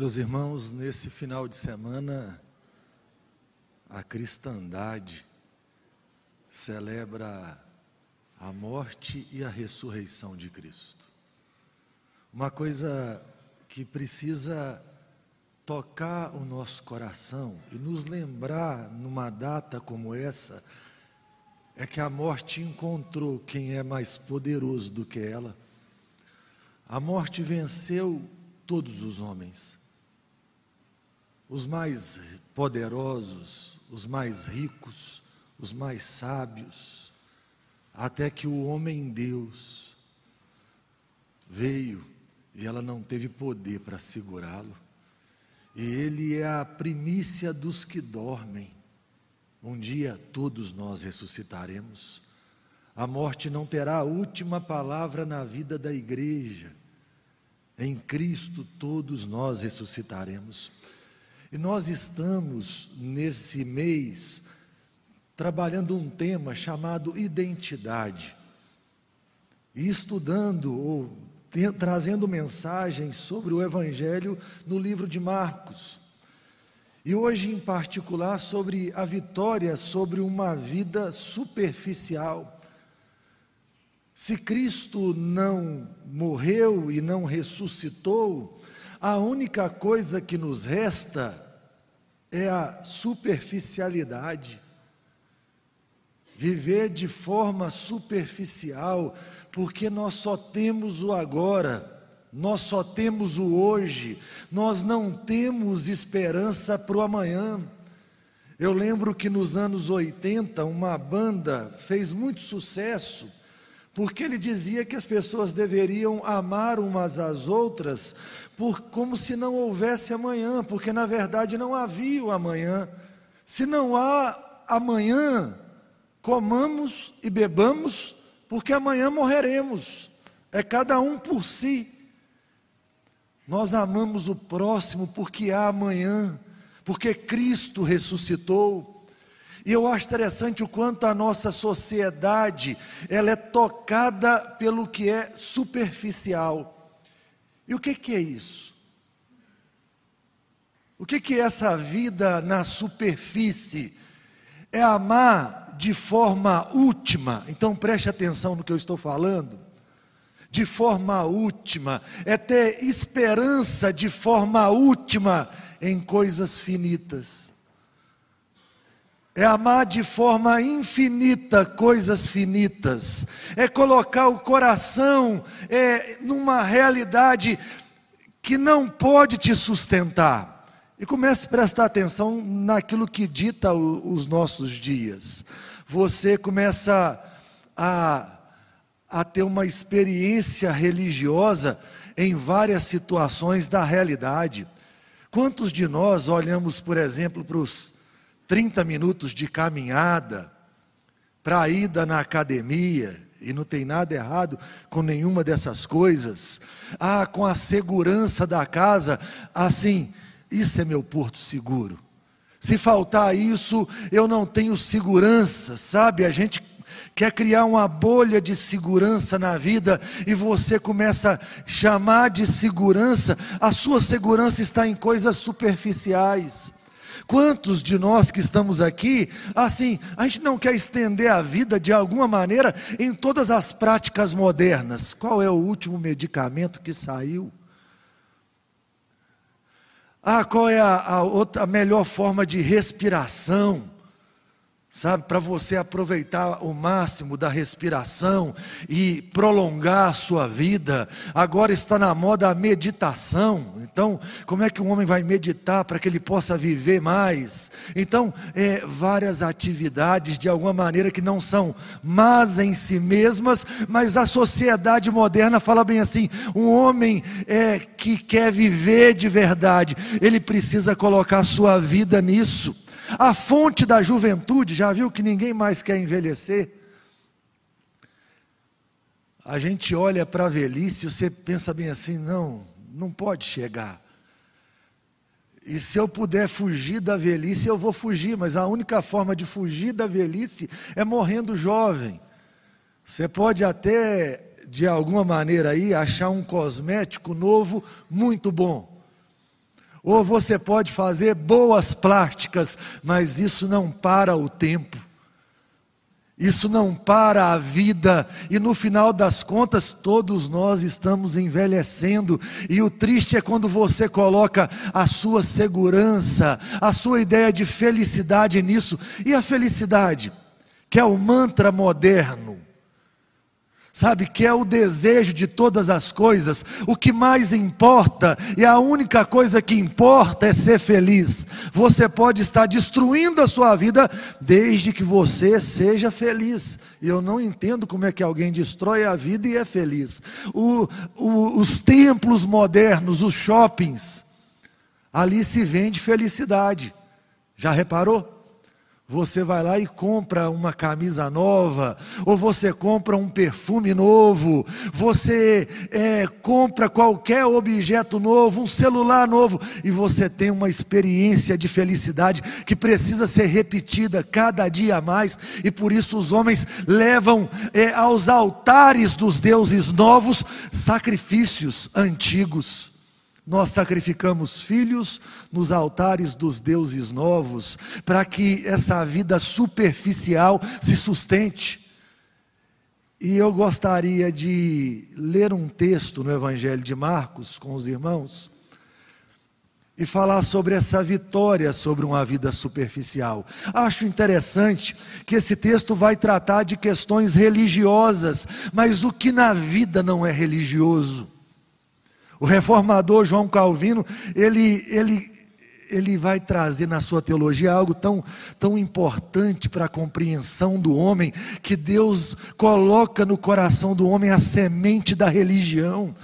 Meus irmãos, nesse final de semana, a cristandade celebra a morte e a ressurreição de Cristo. Uma coisa que precisa tocar o nosso coração e nos lembrar numa data como essa é que a morte encontrou quem é mais poderoso do que ela. A morte venceu todos os homens os mais poderosos, os mais ricos, os mais sábios, até que o homem Deus veio e ela não teve poder para segurá-lo. E ele é a primícia dos que dormem. Um dia todos nós ressuscitaremos. A morte não terá a última palavra na vida da igreja. Em Cristo todos nós ressuscitaremos. E nós estamos nesse mês trabalhando um tema chamado identidade. E estudando ou te, trazendo mensagens sobre o evangelho no livro de Marcos. E hoje em particular sobre a vitória sobre uma vida superficial. Se Cristo não morreu e não ressuscitou, a única coisa que nos resta é a superficialidade. Viver de forma superficial, porque nós só temos o agora, nós só temos o hoje, nós não temos esperança para o amanhã. Eu lembro que nos anos 80 uma banda fez muito sucesso, porque ele dizia que as pessoas deveriam amar umas às outras por como se não houvesse amanhã, porque na verdade não havia o amanhã. Se não há amanhã, comamos e bebamos, porque amanhã morreremos. É cada um por si. Nós amamos o próximo porque há amanhã, porque Cristo ressuscitou. E eu acho interessante o quanto a nossa sociedade, ela é tocada pelo que é superficial. E o que, que é isso? O que, que é essa vida na superfície? É amar de forma última, então preste atenção no que eu estou falando. De forma última, é ter esperança de forma última em coisas finitas. É amar de forma infinita coisas finitas, é colocar o coração é, numa realidade que não pode te sustentar. E comece a prestar atenção naquilo que dita o, os nossos dias. Você começa a, a ter uma experiência religiosa em várias situações da realidade. Quantos de nós olhamos, por exemplo, para os 30 minutos de caminhada, para a ida na academia, e não tem nada errado com nenhuma dessas coisas. Ah, com a segurança da casa, assim, isso é meu porto seguro. Se faltar isso, eu não tenho segurança, sabe? A gente quer criar uma bolha de segurança na vida e você começa a chamar de segurança, a sua segurança está em coisas superficiais. Quantos de nós que estamos aqui, assim, a gente não quer estender a vida de alguma maneira em todas as práticas modernas? Qual é o último medicamento que saiu? Ah, qual é a, a, outra, a melhor forma de respiração? Sabe, para você aproveitar o máximo da respiração e prolongar a sua vida. Agora está na moda a meditação. Então, como é que um homem vai meditar para que ele possa viver mais? Então, é, várias atividades de alguma maneira que não são más em si mesmas, mas a sociedade moderna fala bem assim: um homem é, que quer viver de verdade, ele precisa colocar sua vida nisso. A fonte da juventude, já viu que ninguém mais quer envelhecer? A gente olha para a velhice e você pensa bem assim: não, não pode chegar. E se eu puder fugir da velhice, eu vou fugir, mas a única forma de fugir da velhice é morrendo jovem. Você pode até, de alguma maneira aí, achar um cosmético novo muito bom. Ou você pode fazer boas práticas, mas isso não para o tempo. Isso não para a vida, e no final das contas, todos nós estamos envelhecendo, e o triste é quando você coloca a sua segurança, a sua ideia de felicidade nisso, e a felicidade, que é o mantra moderno, sabe, que é o desejo de todas as coisas, o que mais importa, e a única coisa que importa é ser feliz. Você pode estar destruindo a sua vida desde que você seja feliz. E eu não entendo como é que alguém destrói a vida e é feliz. O, o, os templos modernos, os shoppings, ali se vende felicidade. Já reparou? Você vai lá e compra uma camisa nova, ou você compra um perfume novo, você é, compra qualquer objeto novo, um celular novo, e você tem uma experiência de felicidade que precisa ser repetida cada dia mais, e por isso os homens levam é, aos altares dos deuses novos sacrifícios antigos. Nós sacrificamos filhos nos altares dos deuses novos, para que essa vida superficial se sustente. E eu gostaria de ler um texto no Evangelho de Marcos com os irmãos e falar sobre essa vitória sobre uma vida superficial. Acho interessante que esse texto vai tratar de questões religiosas, mas o que na vida não é religioso? O reformador João Calvino, ele, ele, ele vai trazer na sua teologia algo tão, tão importante para a compreensão do homem, que Deus coloca no coração do homem a semente da religião.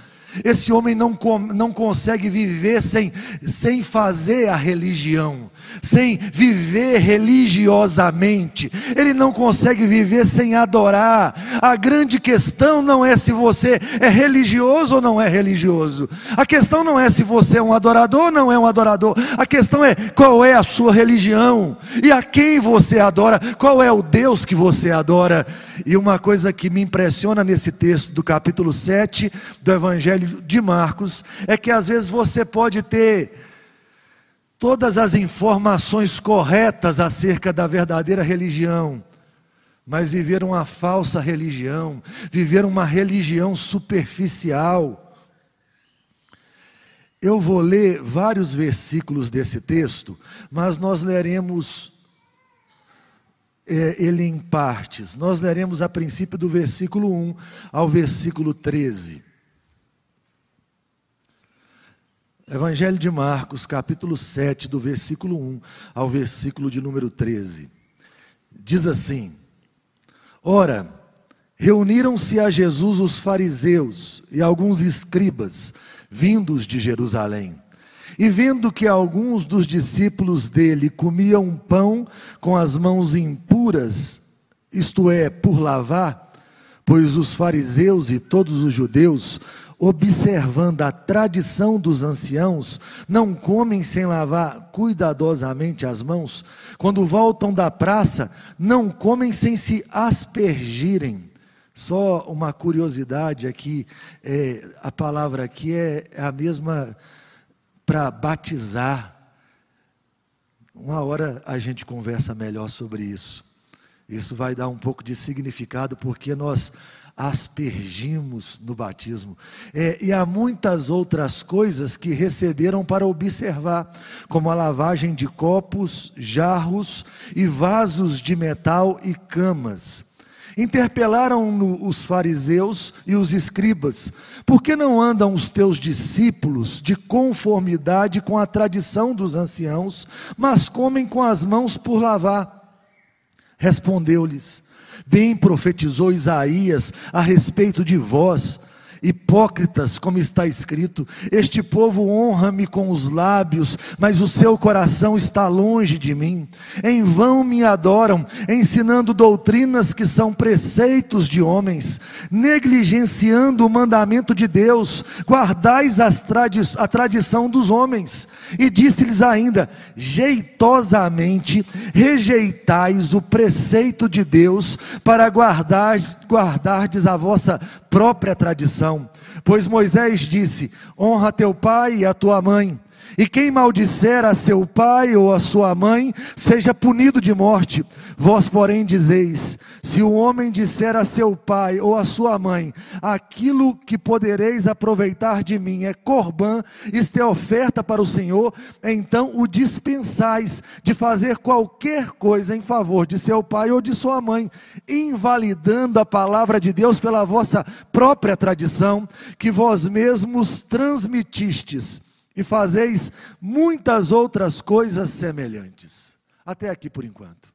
Esse homem não, não consegue viver sem, sem fazer a religião, sem viver religiosamente. Ele não consegue viver sem adorar. A grande questão não é se você é religioso ou não é religioso. A questão não é se você é um adorador ou não é um adorador. A questão é qual é a sua religião e a quem você adora, qual é o Deus que você adora. E uma coisa que me impressiona nesse texto do capítulo 7 do Evangelho de Marcos é que às vezes você pode ter todas as informações corretas acerca da verdadeira religião, mas viver uma falsa religião, viver uma religião superficial. Eu vou ler vários versículos desse texto, mas nós leremos é, ele em partes. Nós leremos a princípio do versículo 1 ao versículo 13. Evangelho de Marcos, capítulo 7, do versículo 1 ao versículo de número 13. Diz assim: Ora, reuniram-se a Jesus os fariseus e alguns escribas, vindos de Jerusalém. E vendo que alguns dos discípulos dele comiam pão com as mãos impuras, isto é, por lavar, pois os fariseus e todos os judeus observando a tradição dos anciãos, não comem sem lavar cuidadosamente as mãos, quando voltam da praça, não comem sem se aspergirem. Só uma curiosidade aqui, é, a palavra aqui é, é a mesma para batizar. Uma hora a gente conversa melhor sobre isso. Isso vai dar um pouco de significado, porque nós aspergimos no batismo. É, e há muitas outras coisas que receberam para observar, como a lavagem de copos, jarros e vasos de metal e camas. Interpelaram os fariseus e os escribas: Por que não andam os teus discípulos de conformidade com a tradição dos anciãos, mas comem com as mãos por lavar? Respondeu-lhes: Bem profetizou Isaías a respeito de vós, Hipócritas, como está escrito: Este povo honra-me com os lábios, mas o seu coração está longe de mim. Em vão me adoram, ensinando doutrinas que são preceitos de homens, negligenciando o mandamento de Deus, guardais tradi a tradição dos homens. E disse-lhes ainda: jeitosamente rejeitais o preceito de Deus para guardar, guardardes a vossa própria tradição. Pois Moisés disse: honra teu pai e a tua mãe, E quem maldisser a seu pai ou a sua mãe, seja punido de morte. Vós, porém, dizeis: se o homem disser a seu pai ou a sua mãe, aquilo que podereis aproveitar de mim é corbã, isto é oferta para o Senhor, então o dispensais de fazer qualquer coisa em favor de seu pai ou de sua mãe, invalidando a palavra de Deus pela vossa própria tradição, que vós mesmos transmitistes e fazeis muitas outras coisas semelhantes. Até aqui por enquanto.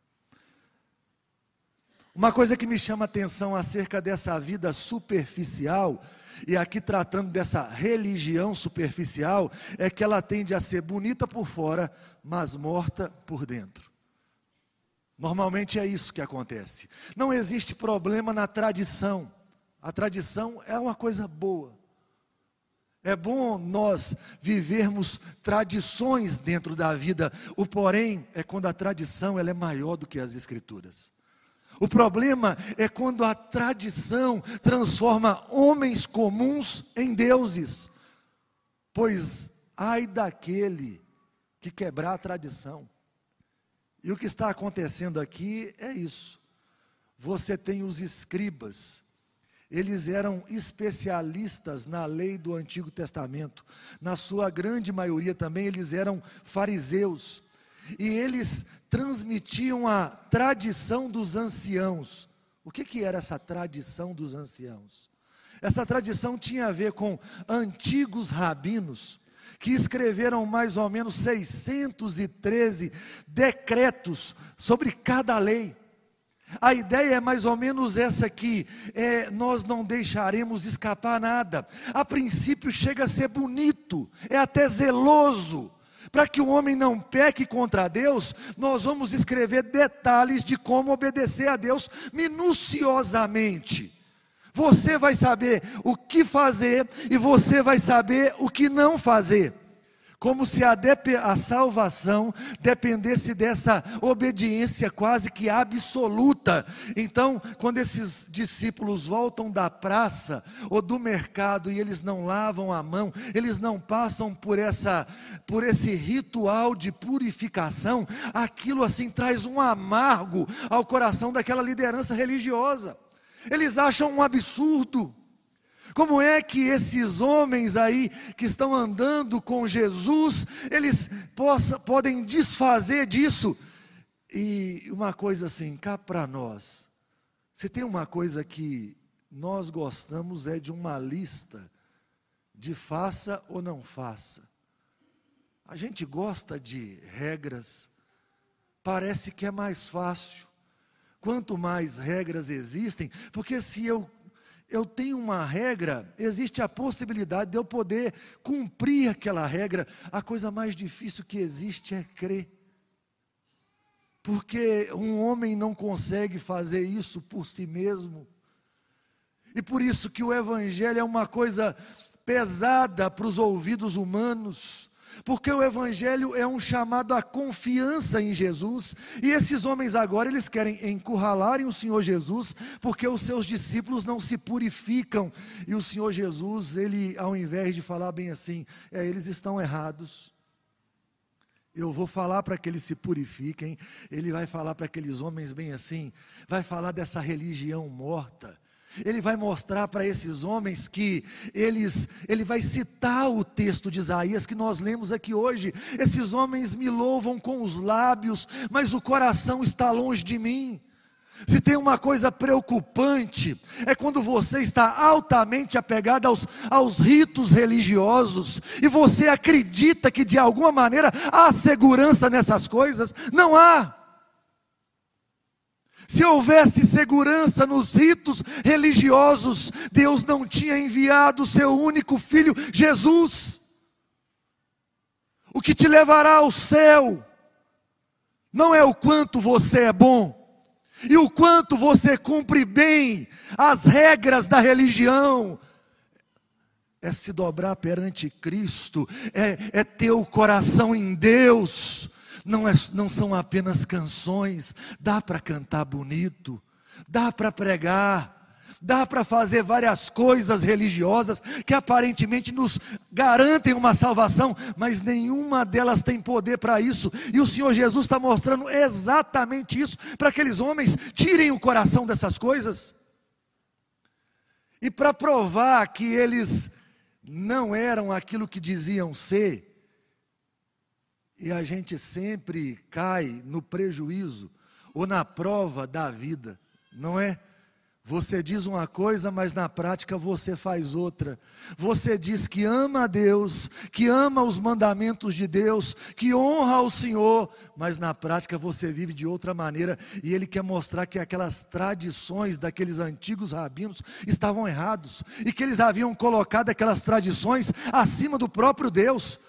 Uma coisa que me chama a atenção acerca dessa vida superficial, e aqui tratando dessa religião superficial, é que ela tende a ser bonita por fora, mas morta por dentro. Normalmente é isso que acontece. Não existe problema na tradição. A tradição é uma coisa boa. É bom nós vivermos tradições dentro da vida. O porém é quando a tradição ela é maior do que as escrituras. O problema é quando a tradição transforma homens comuns em deuses. Pois ai daquele que quebrar a tradição. E o que está acontecendo aqui é isso. Você tem os escribas eles eram especialistas na lei do Antigo Testamento. Na sua grande maioria também eles eram fariseus. E eles transmitiam a tradição dos anciãos. O que, que era essa tradição dos anciãos? Essa tradição tinha a ver com antigos rabinos que escreveram mais ou menos 613 decretos sobre cada lei. A ideia é mais ou menos essa aqui: é, nós não deixaremos escapar nada. A princípio chega a ser bonito, é até zeloso. Para que o homem não peque contra Deus, nós vamos escrever detalhes de como obedecer a Deus minuciosamente. Você vai saber o que fazer e você vai saber o que não fazer como se a, a, salvação dependesse dessa obediência quase que absoluta. Então, quando esses discípulos voltam da praça ou do mercado e eles não lavam a mão, eles não passam por essa por esse ritual de purificação, aquilo assim traz um amargo ao coração daquela liderança religiosa. Eles acham um absurdo. Como é que esses homens aí que estão andando com Jesus, eles possa, podem desfazer disso? E uma coisa assim, cá para nós, se tem uma coisa que nós gostamos é de uma lista de faça ou não faça. A gente gosta de regras, parece que é mais fácil. Quanto mais regras existem, porque se eu eu tenho uma regra, existe a possibilidade de eu poder cumprir aquela regra. A coisa mais difícil que existe é crer. Porque um homem não consegue fazer isso por si mesmo. E por isso que o evangelho é uma coisa pesada para os ouvidos humanos. Porque o evangelho é um chamado à confiança em Jesus, e esses homens agora eles querem encurralarem o Senhor Jesus, porque os seus discípulos não se purificam. E o Senhor Jesus, ele ao invés de falar bem assim, é, eles estão errados. Eu vou falar para que eles se purifiquem, ele vai falar para aqueles homens bem assim, vai falar dessa religião morta ele vai mostrar para esses homens que eles, ele vai citar o texto de Isaías que nós lemos aqui hoje. Esses homens me louvam com os lábios, mas o coração está longe de mim. Se tem uma coisa preocupante, é quando você está altamente apegado aos, aos ritos religiosos e você acredita que de alguma maneira há segurança nessas coisas. Não há. Se houvesse segurança nos ritos religiosos, Deus não tinha enviado o seu único filho, Jesus. O que te levará ao céu não é o quanto você é bom, e o quanto você cumpre bem as regras da religião, é se dobrar perante Cristo, é, é ter o coração em Deus, não, é, não são apenas canções, dá para cantar bonito, dá para pregar, Dá para fazer várias coisas religiosas que aparentemente nos garantem uma salvação, mas nenhuma delas tem poder para isso. E o Senhor Jesus está mostrando exatamente isso para aqueles homens. Tirem o coração dessas coisas. E para provar que eles não eram aquilo que diziam ser, e a gente sempre cai no prejuízo ou na prova da vida, não é? Você diz uma coisa, mas na prática você faz outra. Você diz que ama a Deus, que ama os mandamentos de Deus, que honra o Senhor, mas na prática você vive de outra maneira. E Ele quer mostrar que aquelas tradições daqueles antigos rabinos estavam errados e que eles haviam colocado aquelas tradições acima do próprio Deus.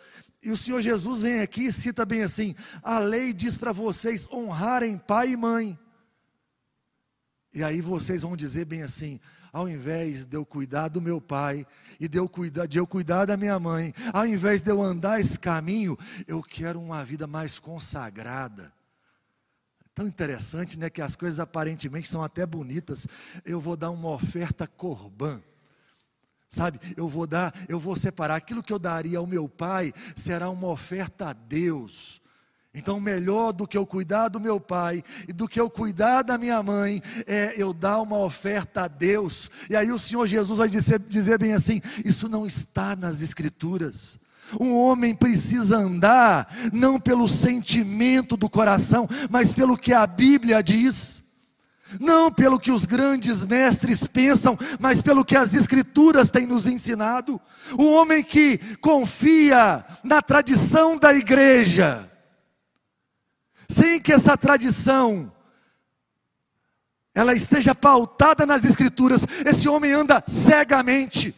E o Senhor Jesus vem aqui e cita bem assim: a lei diz para vocês honrarem pai e mãe. E aí vocês vão dizer bem assim: ao invés de eu cuidar do meu pai e de eu cuidar, de eu cuidar da minha mãe, ao invés de eu andar esse caminho, eu quero uma vida mais consagrada. Tão interessante, né, que as coisas aparentemente são até bonitas. Eu vou dar uma oferta corbã. Sabe, eu vou dar, eu vou separar aquilo que eu daria ao meu pai, será uma oferta a Deus. Então, melhor do que eu cuidar do meu pai e do que eu cuidar da minha mãe, é eu dar uma oferta a Deus. E aí o Senhor Jesus vai dizer, dizer bem assim: isso não está nas Escrituras. Um homem precisa andar não pelo sentimento do coração, mas pelo que a Bíblia diz. Não pelo que os grandes mestres pensam, mas pelo que as Escrituras têm nos ensinado. O homem que confia na tradição da igreja, sem que essa tradição ela esteja pautada nas escrituras, esse homem anda cegamente.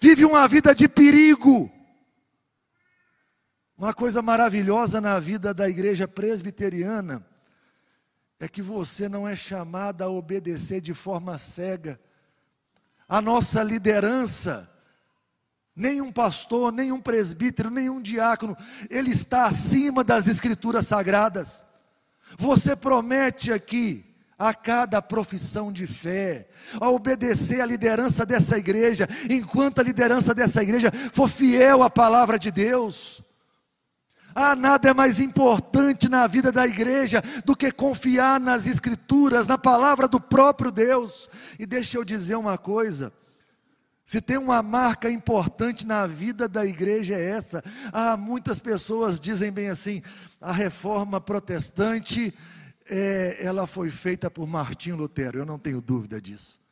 Vive uma vida de perigo. Uma coisa maravilhosa na vida da igreja presbiteriana é que você não é chamado a obedecer de forma cega. A nossa liderança Nenhum pastor, nenhum presbítero, nenhum diácono, ele está acima das escrituras sagradas. Você promete aqui a cada profissão de fé, a obedecer à liderança dessa igreja, enquanto a liderança dessa igreja for fiel à palavra de Deus. Ah, nada é mais importante na vida da igreja do que confiar nas escrituras, na palavra do próprio Deus. E deixa eu dizer uma coisa, se tem uma marca importante na vida da igreja é essa. Ah, muitas pessoas dizem bem assim: a reforma protestante, é, ela foi feita por Martinho Lutero. Eu não tenho dúvida disso.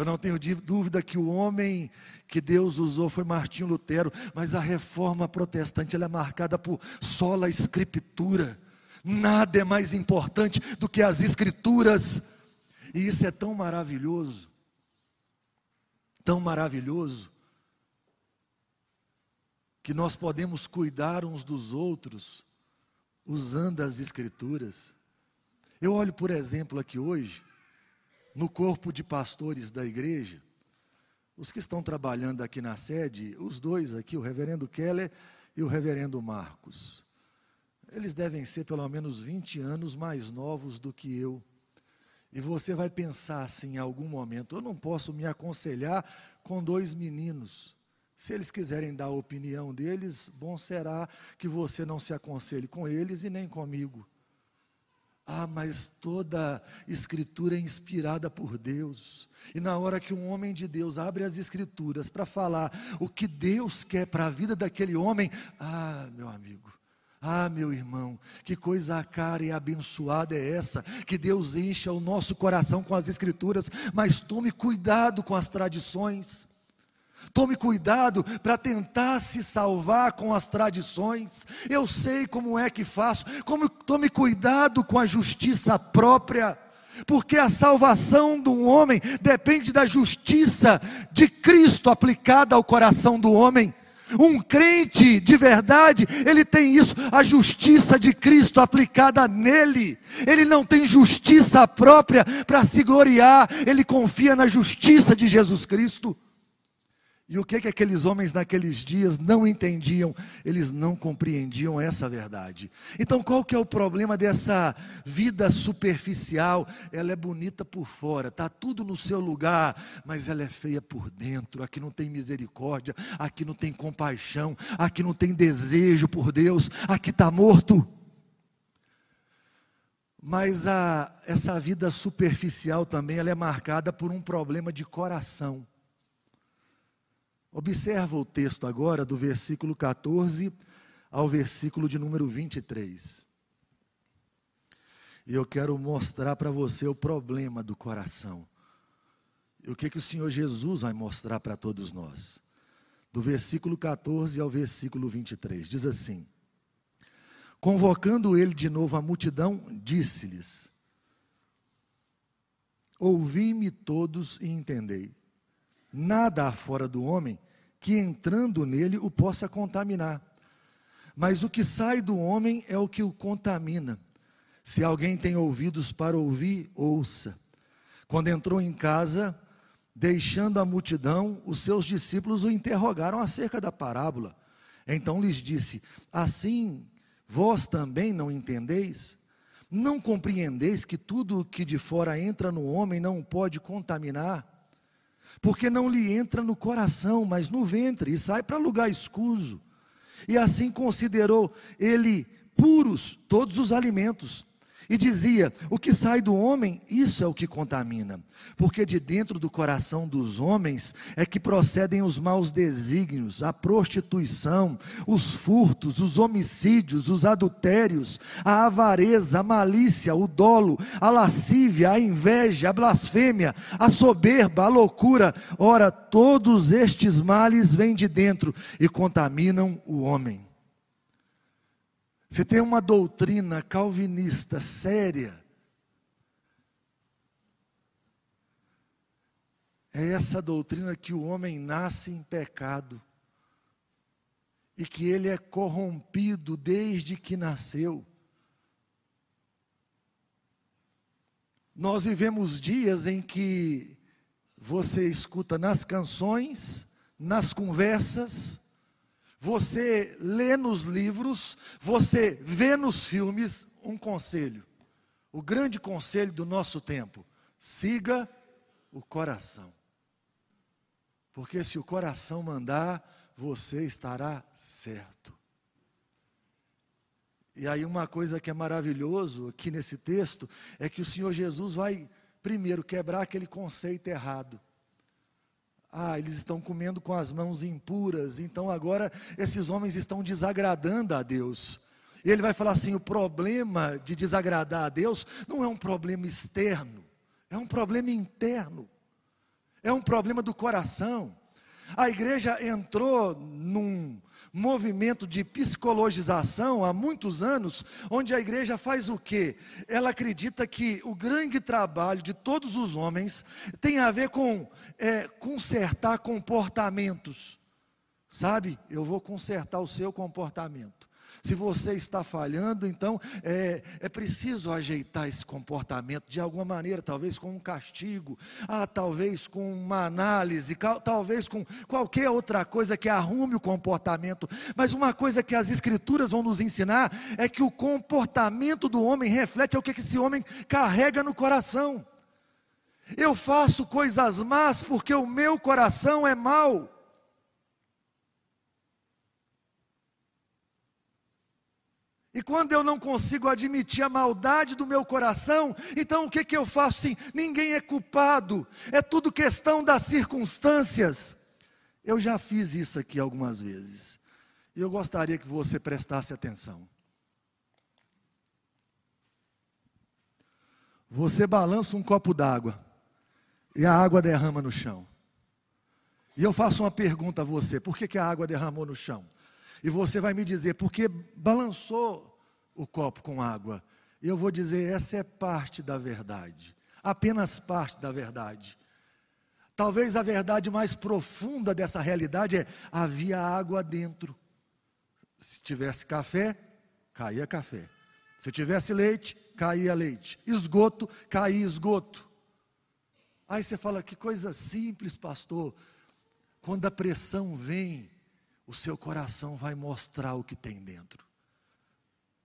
Eu não tenho dúvida que o homem que Deus usou foi Martinho Lutero, mas a reforma protestante é marcada por sola escritura. Nada é mais importante do que as escrituras. E isso é tão maravilhoso tão maravilhoso que nós podemos cuidar uns dos outros usando as Escrituras. Eu olho, por exemplo, aqui hoje, no corpo de pastores da igreja, os que estão trabalhando aqui na sede, os dois aqui, o reverendo Keller e o reverendo Marcos. Eles devem ser pelo menos 20 anos mais novos do que eu. E você vai pensar assim em algum momento: eu não posso me aconselhar com dois meninos. Se eles quiserem dar a opinião deles, bom será que você não se aconselhe com eles e nem comigo. Ah, mas toda escritura é inspirada por Deus. E na hora que um homem de Deus abre as escrituras para falar o que Deus quer para a vida daquele homem, ah, meu amigo, ah, meu irmão, que coisa cara e abençoada é essa, que Deus encha o nosso coração com as Escrituras, mas tome cuidado com as tradições. Tome cuidado para tentar se salvar com as tradições. Eu sei como é que faço. Como, tome cuidado com a justiça própria. Porque a salvação de um homem depende da justiça de Cristo aplicada ao coração do homem. Um crente de verdade, ele tem isso, a justiça de Cristo aplicada nele. Ele não tem justiça própria para se gloriar, ele confia na justiça de Jesus Cristo. E o que que aqueles homens naqueles dias não entendiam? Eles não compreendiam essa verdade. Então, qual que é o problema dessa vida superficial? Ela é bonita por fora, tá tudo no seu lugar, mas ela é feia por dentro. Aqui não tem misericórdia, aqui não tem compaixão, aqui não tem desejo por Deus, aqui está morto. Mas a, essa vida superficial também ela é marcada por um problema de coração. Observa o texto agora do versículo 14 ao versículo de número 23. E eu quero mostrar para você o problema do coração. E o que, que o Senhor Jesus vai mostrar para todos nós. Do versículo 14 ao versículo 23, diz assim: Convocando ele de novo a multidão, disse-lhes: Ouvi-me todos e entendei. Nada há fora do homem que entrando nele o possa contaminar. Mas o que sai do homem é o que o contamina. Se alguém tem ouvidos para ouvir, ouça. Quando entrou em casa, deixando a multidão, os seus discípulos o interrogaram acerca da parábola. Então lhes disse: Assim vós também não entendeis? Não compreendeis que tudo o que de fora entra no homem não pode contaminar? Porque não lhe entra no coração, mas no ventre, e sai para lugar escuso. E assim considerou ele puros todos os alimentos, e dizia: O que sai do homem, isso é o que contamina, porque de dentro do coração dos homens é que procedem os maus desígnios, a prostituição, os furtos, os homicídios, os adultérios, a avareza, a malícia, o dolo, a lascívia, a inveja, a blasfêmia, a soberba, a loucura. Ora, todos estes males vêm de dentro e contaminam o homem. Você tem uma doutrina calvinista séria. É essa doutrina que o homem nasce em pecado e que ele é corrompido desde que nasceu. Nós vivemos dias em que você escuta nas canções, nas conversas, você lê nos livros, você vê nos filmes um conselho. O grande conselho do nosso tempo: siga o coração. Porque se o coração mandar, você estará certo. E aí uma coisa que é maravilhoso aqui nesse texto é que o Senhor Jesus vai primeiro quebrar aquele conceito errado. Ah, eles estão comendo com as mãos impuras, então agora esses homens estão desagradando a Deus. E ele vai falar assim: o problema de desagradar a Deus não é um problema externo, é um problema interno, é um problema do coração. A igreja entrou num movimento de psicologização há muitos anos, onde a igreja faz o quê? Ela acredita que o grande trabalho de todos os homens tem a ver com é, consertar comportamentos. Sabe, eu vou consertar o seu comportamento. Se você está falhando, então é, é preciso ajeitar esse comportamento de alguma maneira, talvez com um castigo, ah, talvez com uma análise, talvez com qualquer outra coisa que arrume o comportamento. Mas uma coisa que as Escrituras vão nos ensinar é que o comportamento do homem reflete o que esse homem carrega no coração. Eu faço coisas más porque o meu coração é mau. E quando eu não consigo admitir a maldade do meu coração, então o que, que eu faço? Sim, ninguém é culpado, é tudo questão das circunstâncias. Eu já fiz isso aqui algumas vezes, e eu gostaria que você prestasse atenção. Você balança um copo d'água, e a água derrama no chão. E eu faço uma pergunta a você: por que, que a água derramou no chão? E você vai me dizer, porque balançou o copo com água. E eu vou dizer, essa é parte da verdade, apenas parte da verdade. Talvez a verdade mais profunda dessa realidade é: havia água dentro. Se tivesse café, caía café. Se tivesse leite, caía leite. Esgoto, caía esgoto. Aí você fala: que coisa simples, pastor. Quando a pressão vem, o seu coração vai mostrar o que tem dentro.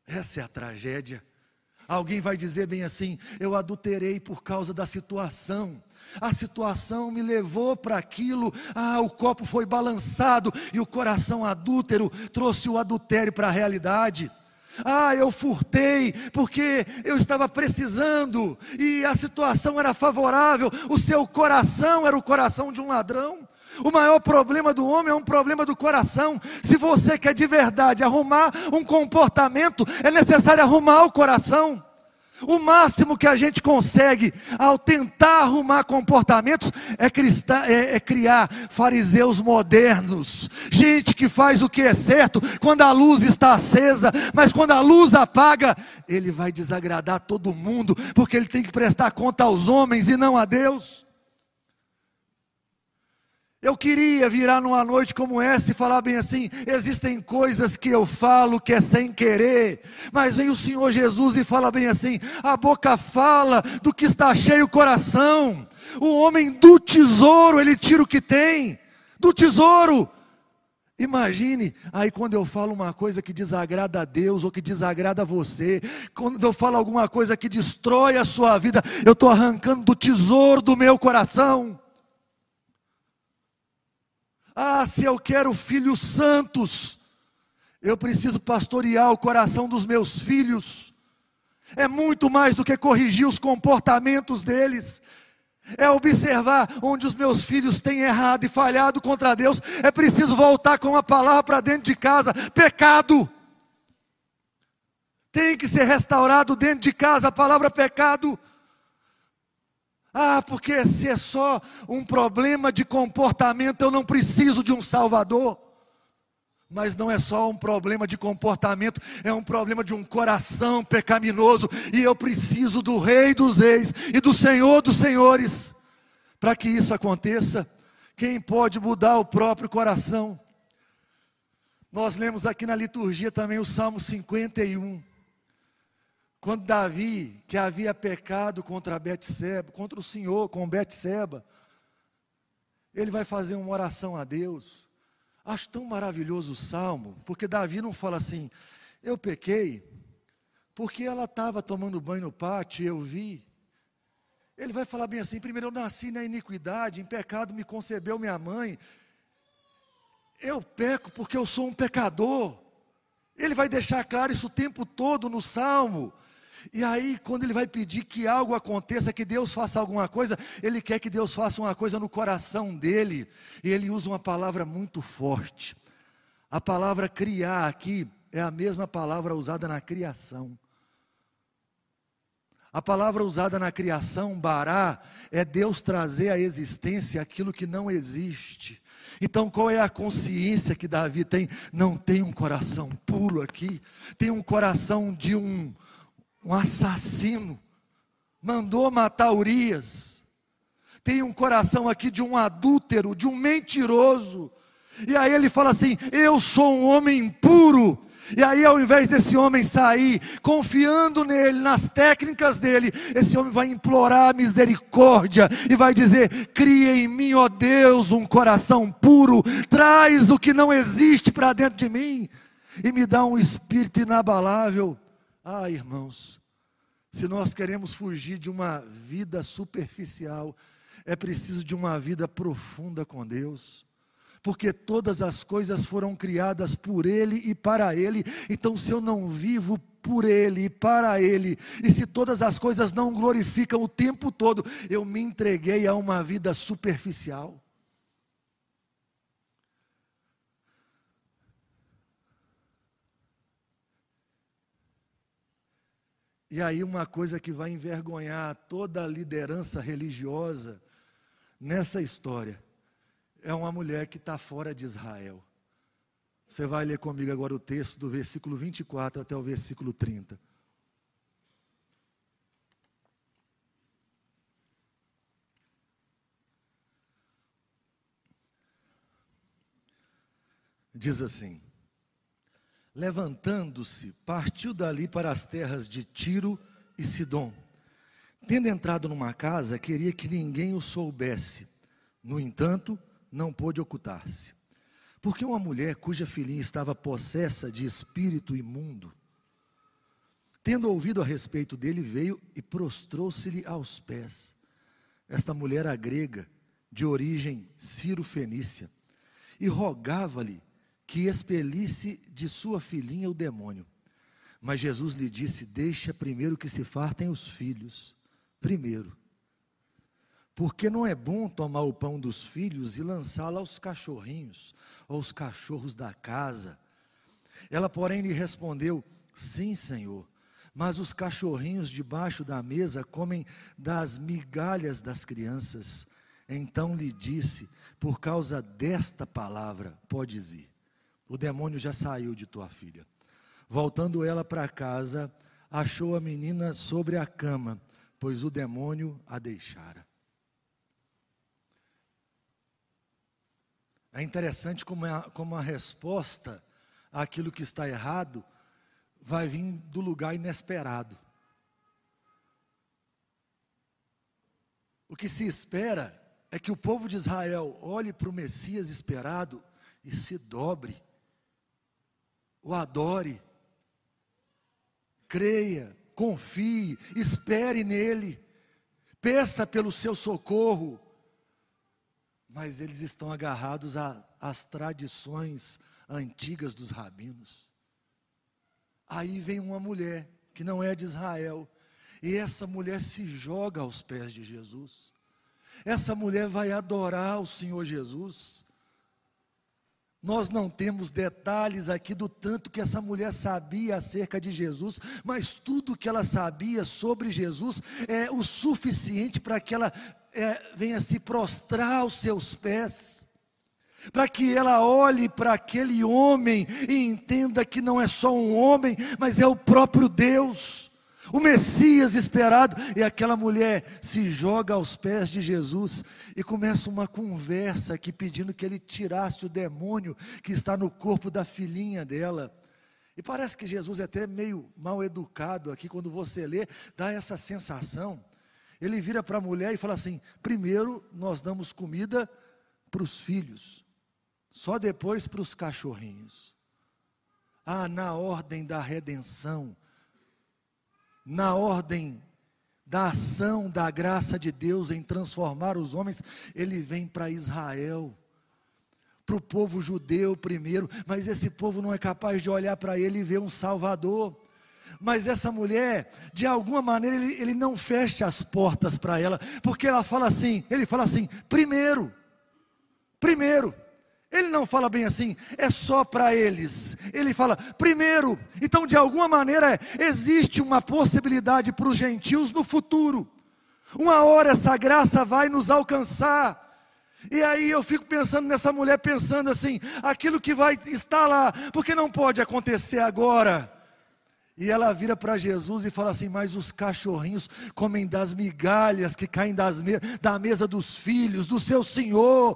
Essa é a tragédia. Alguém vai dizer bem assim: eu adulterei por causa da situação. A situação me levou para aquilo. Ah, o copo foi balançado e o coração adúltero trouxe o adultério para a realidade. Ah, eu furtei porque eu estava precisando e a situação era favorável. O seu coração era o coração de um ladrão. O maior problema do homem é um problema do coração. Se você quer de verdade arrumar um comportamento, é necessário arrumar o coração. O máximo que a gente consegue ao tentar arrumar comportamentos é, cristã, é, é, criar fariseus modernos, gente que faz o que é certo quando a luz está acesa, mas quando a luz apaga, ele vai desagradar todo mundo, porque ele tem que prestar conta aos homens e não a Deus. Eu queria virar numa noite como essa e falar bem assim: existem coisas que eu falo que é sem querer, mas vem o Senhor Jesus e fala bem assim: a boca fala do que está cheio o coração. O homem do tesouro, ele tira o que tem, do tesouro. Imagine, aí quando eu falo uma coisa que desagrada a Deus ou que desagrada a você, quando eu falo alguma coisa que destrói a sua vida, eu estou arrancando do tesouro do meu coração. Ah, se eu quero filhos santos, eu preciso pastorear o coração dos meus filhos. É muito mais do que corrigir os comportamentos deles. É observar onde os meus filhos têm errado e falhado contra Deus. É preciso voltar com a palavra para dentro de casa. Pecado. Tem que ser restaurado dentro de casa a palavra pecado. Ah, porque se é só um problema de comportamento, eu não preciso de um Salvador. Mas não é só um problema de comportamento, é um problema de um coração pecaminoso, e eu preciso do Rei dos Reis e do Senhor dos Senhores. Para que isso aconteça, quem pode mudar o próprio coração? Nós lemos aqui na liturgia também o Salmo 51. Quando Davi, que havia pecado contra Betseba, contra o Senhor com Betseba, ele vai fazer uma oração a Deus. Acho tão maravilhoso o salmo, porque Davi não fala assim: "Eu pequei porque ela estava tomando banho no pátio e eu vi". Ele vai falar bem assim: primeiro eu nasci na iniquidade, em pecado me concebeu minha mãe. Eu peco porque eu sou um pecador. Ele vai deixar claro isso o tempo todo no salmo. E aí, quando ele vai pedir que algo aconteça, que Deus faça alguma coisa, ele quer que Deus faça uma coisa no coração dele. E ele usa uma palavra muito forte. A palavra criar aqui é a mesma palavra usada na criação. A palavra usada na criação, bará, é Deus trazer à existência aquilo que não existe. Então, qual é a consciência que Davi tem? Não tem um coração puro aqui, tem um coração de um um assassino, mandou matar Urias. Tem um coração aqui de um adúltero, de um mentiroso. E aí ele fala assim: Eu sou um homem puro. E aí, ao invés desse homem sair confiando nele, nas técnicas dele, esse homem vai implorar misericórdia e vai dizer: Cria em mim, ó Deus, um coração puro, traz o que não existe para dentro de mim e me dá um espírito inabalável. Ah, irmãos, se nós queremos fugir de uma vida superficial, é preciso de uma vida profunda com Deus. Porque todas as coisas foram criadas por Ele e para Ele, então se eu não vivo por Ele e para Ele, e se todas as coisas não glorificam o tempo todo, eu me entreguei a uma vida superficial. E aí, uma coisa que vai envergonhar toda a liderança religiosa nessa história é uma mulher que está fora de Israel. Você vai ler comigo agora o texto do versículo 24 até o versículo 30. Diz assim: Levantando-se, partiu dali para as terras de Tiro e Sidom. Tendo entrado numa casa, queria que ninguém o soubesse. No entanto, não pôde ocultar-se. Porque uma mulher cuja filhinha estava possessa de espírito imundo, tendo ouvido a respeito dele, veio e prostrou-se-lhe aos pés. Esta mulher era grega, de origem ciro-fenícia, e rogava-lhe que expelisse de sua filhinha o demônio. Mas Jesus lhe disse: Deixa primeiro que se fartem os filhos, primeiro. Porque não é bom tomar o pão dos filhos e lançá-lo aos cachorrinhos, aos cachorros da casa. Ela, porém, lhe respondeu: Sim, Senhor, mas os cachorrinhos debaixo da mesa comem das migalhas das crianças. Então lhe disse: Por causa desta palavra, podes ir. O demônio já saiu de tua filha. Voltando ela para casa, achou a menina sobre a cama, pois o demônio a deixara. É interessante como, é, como a resposta àquilo que está errado vai vir do lugar inesperado. O que se espera é que o povo de Israel olhe para o Messias esperado e se dobre, o adore, creia, confie, espere nele, peça pelo seu socorro, mas eles estão agarrados às tradições antigas dos rabinos. Aí vem uma mulher que não é de Israel, e essa mulher se joga aos pés de Jesus. Essa mulher vai adorar o Senhor Jesus. Nós não temos detalhes aqui do tanto que essa mulher sabia acerca de Jesus, mas tudo que ela sabia sobre Jesus é o suficiente para que ela é, venha se prostrar aos seus pés, para que ela olhe para aquele homem e entenda que não é só um homem, mas é o próprio Deus, o Messias esperado. E aquela mulher se joga aos pés de Jesus e começa uma conversa aqui pedindo que ele tirasse o demônio que está no corpo da filhinha dela. E parece que Jesus é até meio mal educado aqui, quando você lê, dá essa sensação. Ele vira para a mulher e fala assim: primeiro nós damos comida para os filhos, só depois para os cachorrinhos. Ah, na ordem da redenção, na ordem da ação da graça de Deus em transformar os homens, ele vem para Israel, para o povo judeu primeiro, mas esse povo não é capaz de olhar para ele e ver um Salvador. Mas essa mulher, de alguma maneira, ele, ele não fecha as portas para ela, porque ela fala assim: ele fala assim, primeiro, primeiro. Ele não fala bem assim, é só para eles. Ele fala, primeiro, então de alguma maneira existe uma possibilidade para os gentios no futuro. Uma hora essa graça vai nos alcançar. E aí eu fico pensando nessa mulher, pensando assim: aquilo que vai estar lá, porque não pode acontecer agora. E ela vira para Jesus e fala assim: Mas os cachorrinhos comem das migalhas que caem das me da mesa dos filhos, do seu senhor.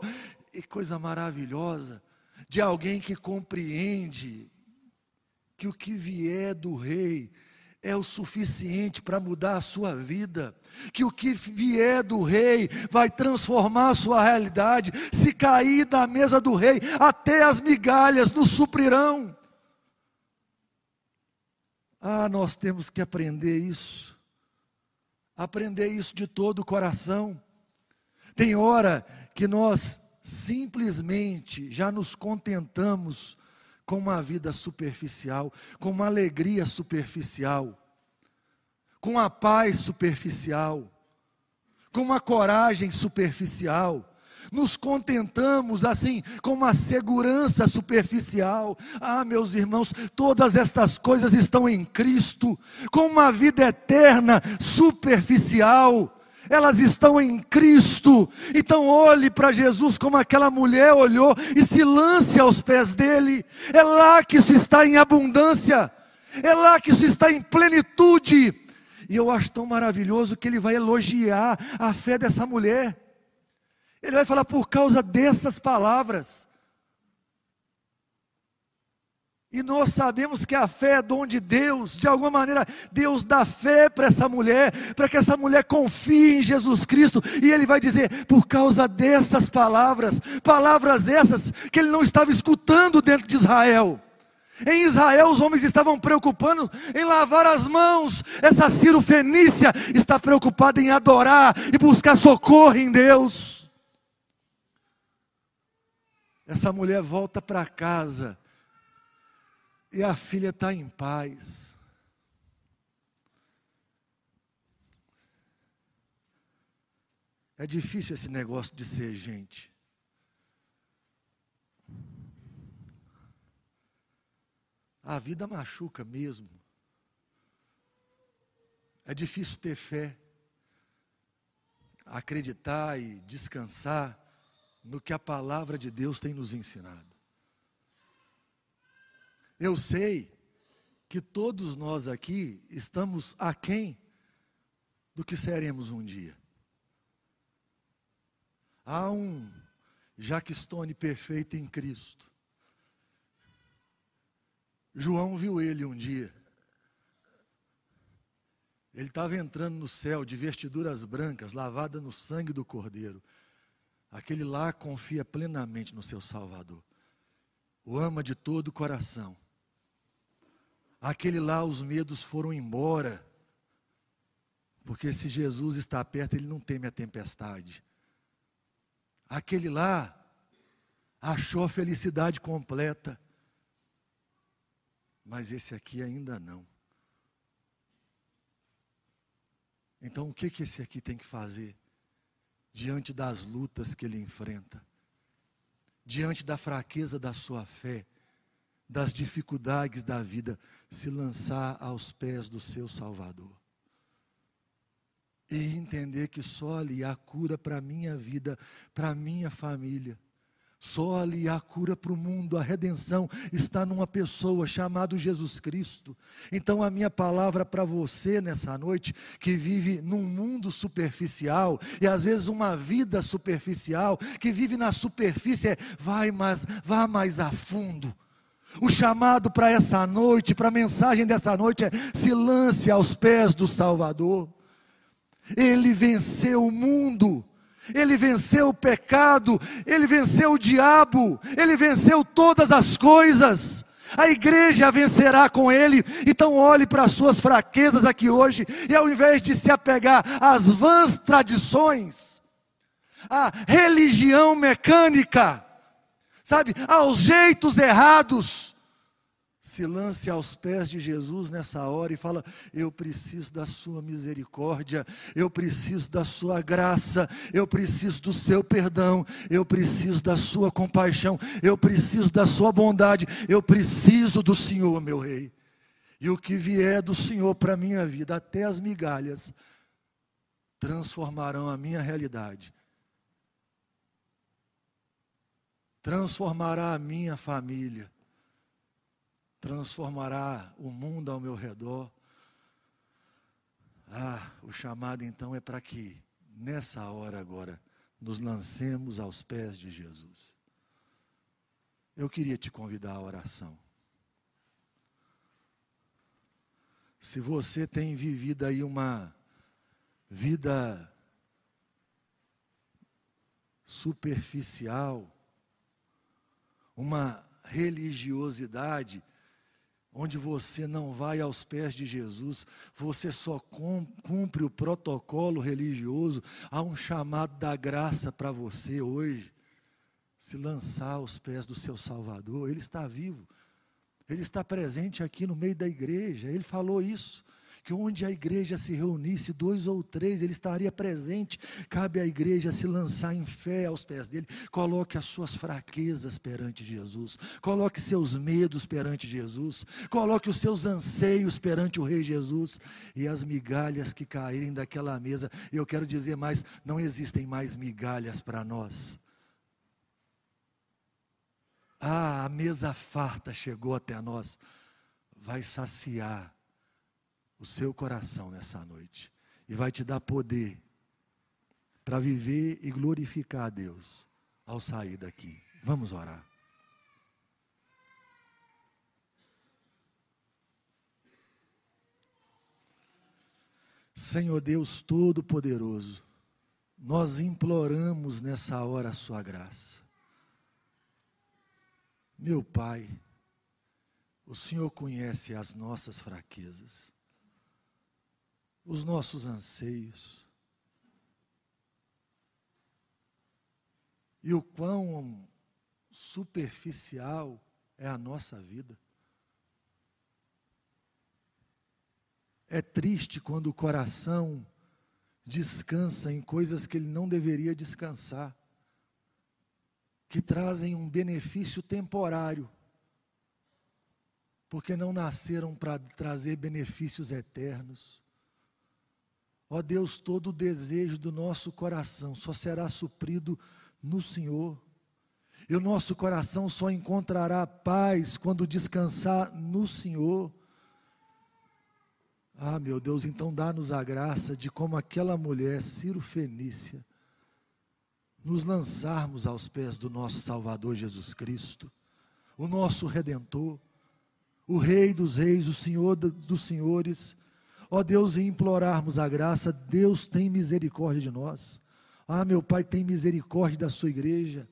E coisa maravilhosa de alguém que compreende que o que vier do rei é o suficiente para mudar a sua vida, que o que vier do rei vai transformar a sua realidade. Se cair da mesa do rei, até as migalhas nos suprirão. Ah, nós temos que aprender isso. Aprender isso de todo o coração. Tem hora que nós simplesmente já nos contentamos com uma vida superficial, com uma alegria superficial, com a paz superficial, com uma coragem superficial, nos contentamos assim com uma segurança superficial. Ah, meus irmãos, todas estas coisas estão em Cristo, com uma vida eterna superficial. Elas estão em Cristo. Então olhe para Jesus como aquela mulher olhou e se lance aos pés dele. É lá que isso está em abundância. É lá que isso está em plenitude. E eu acho tão maravilhoso que ele vai elogiar a fé dessa mulher. Ele vai falar por causa dessas palavras. E nós sabemos que a fé é dom de Deus, de alguma maneira, Deus dá fé para essa mulher, para que essa mulher confie em Jesus Cristo, e Ele vai dizer, por causa dessas palavras, palavras essas que ele não estava escutando dentro de Israel. Em Israel, os homens estavam preocupados em lavar as mãos, essa Ciro Fenícia está preocupada em adorar e buscar socorro em Deus. Essa mulher volta para casa e a filha está em paz. É difícil esse negócio de ser gente. A vida machuca mesmo. É difícil ter fé, acreditar e descansar no que a palavra de Deus tem nos ensinado. Eu sei que todos nós aqui estamos aquém do que seremos um dia. Há um Jack Stone perfeito em Cristo. João viu ele um dia. Ele estava entrando no céu de vestiduras brancas, lavada no sangue do Cordeiro. Aquele lá confia plenamente no seu Salvador. O ama de todo o coração. Aquele lá, os medos foram embora. Porque se Jesus está perto, ele não teme a tempestade. Aquele lá achou a felicidade completa. Mas esse aqui ainda não. Então o que, que esse aqui tem que fazer? Diante das lutas que ele enfrenta, diante da fraqueza da sua fé, das dificuldades da vida, se lançar aos pés do seu Salvador. E entender que só ali há cura para a minha vida, para a minha família. Só ali há cura para o mundo, a redenção está numa pessoa chamada Jesus Cristo. Então, a minha palavra para você nessa noite, que vive num mundo superficial, e às vezes uma vida superficial, que vive na superfície, é vai mais, vá mais a fundo o chamado para essa noite, para a mensagem dessa noite é: se lance aos pés do Salvador. Ele venceu o mundo, ele venceu o pecado, ele venceu o diabo, ele venceu todas as coisas. A igreja vencerá com ele. Então olhe para as suas fraquezas aqui hoje e ao invés de se apegar às vãs tradições, à religião mecânica, sabe, aos jeitos errados. Se lance aos pés de Jesus nessa hora e fala: Eu preciso da Sua misericórdia, eu preciso da Sua graça, eu preciso do Seu perdão, eu preciso da Sua compaixão, eu preciso da Sua bondade, eu preciso do Senhor, meu Rei. E o que vier do Senhor para a minha vida, até as migalhas, transformarão a minha realidade transformará a minha família, transformará o mundo ao meu redor. Ah, o chamado então é para que, nessa hora agora, nos lancemos aos pés de Jesus. Eu queria te convidar à oração. Se você tem vivido aí uma vida superficial, uma religiosidade onde você não vai aos pés de Jesus, você só cumpre o protocolo religioso, há um chamado da graça para você hoje, se lançar aos pés do seu Salvador, Ele está vivo, Ele está presente aqui no meio da igreja, Ele falou isso que onde a igreja se reunisse, dois ou três, ele estaria presente. Cabe à igreja se lançar em fé aos pés dele. Coloque as suas fraquezas perante Jesus, coloque seus medos perante Jesus, coloque os seus anseios perante o Rei Jesus e as migalhas que caírem daquela mesa. Eu quero dizer mais: não existem mais migalhas para nós. Ah, a mesa farta chegou até nós. Vai saciar o seu coração nessa noite e vai te dar poder para viver e glorificar a Deus ao sair daqui. Vamos orar. Senhor Deus Todo-Poderoso, nós imploramos nessa hora a Sua graça. Meu Pai, o Senhor conhece as nossas fraquezas os nossos anseios, e o quão superficial é a nossa vida. É triste quando o coração descansa em coisas que ele não deveria descansar, que trazem um benefício temporário, porque não nasceram para trazer benefícios eternos. Ó Deus, todo o desejo do nosso coração só será suprido no Senhor. E o nosso coração só encontrará paz quando descansar no Senhor. Ah, meu Deus, então dá-nos a graça de, como aquela mulher, Ciro Fenícia, nos lançarmos aos pés do nosso Salvador Jesus Cristo, o nosso Redentor, o Rei dos Reis, o Senhor dos Senhores. Ó Deus, e implorarmos a graça, Deus tem misericórdia de nós. Ah, meu Pai, tem misericórdia da sua igreja.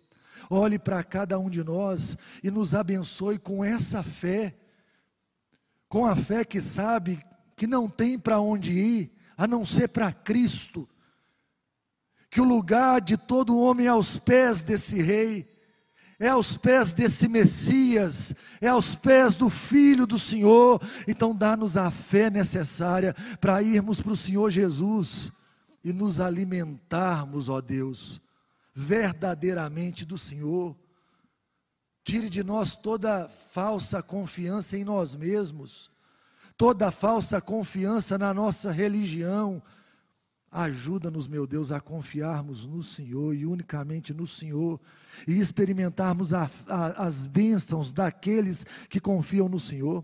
Olhe para cada um de nós e nos abençoe com essa fé, com a fé que sabe que não tem para onde ir a não ser para Cristo, que o lugar de todo homem é aos pés desse Rei, é aos pés desse Messias, é aos pés do Filho do Senhor. Então, dá-nos a fé necessária para irmos para o Senhor Jesus e nos alimentarmos, ó Deus, verdadeiramente do Senhor. Tire de nós toda falsa confiança em nós mesmos toda falsa confiança na nossa religião. Ajuda-nos, meu Deus, a confiarmos no Senhor e unicamente no Senhor e experimentarmos a, a, as bênçãos daqueles que confiam no Senhor.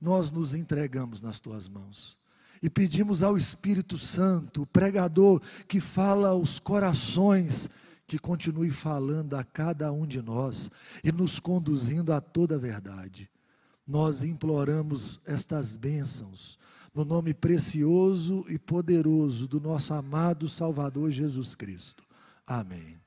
Nós nos entregamos nas tuas mãos e pedimos ao Espírito Santo, o pregador que fala aos corações, que continue falando a cada um de nós e nos conduzindo a toda a verdade nós imploramos estas bênçãos, no nome precioso e poderoso do nosso amado Salvador Jesus Cristo. Amém.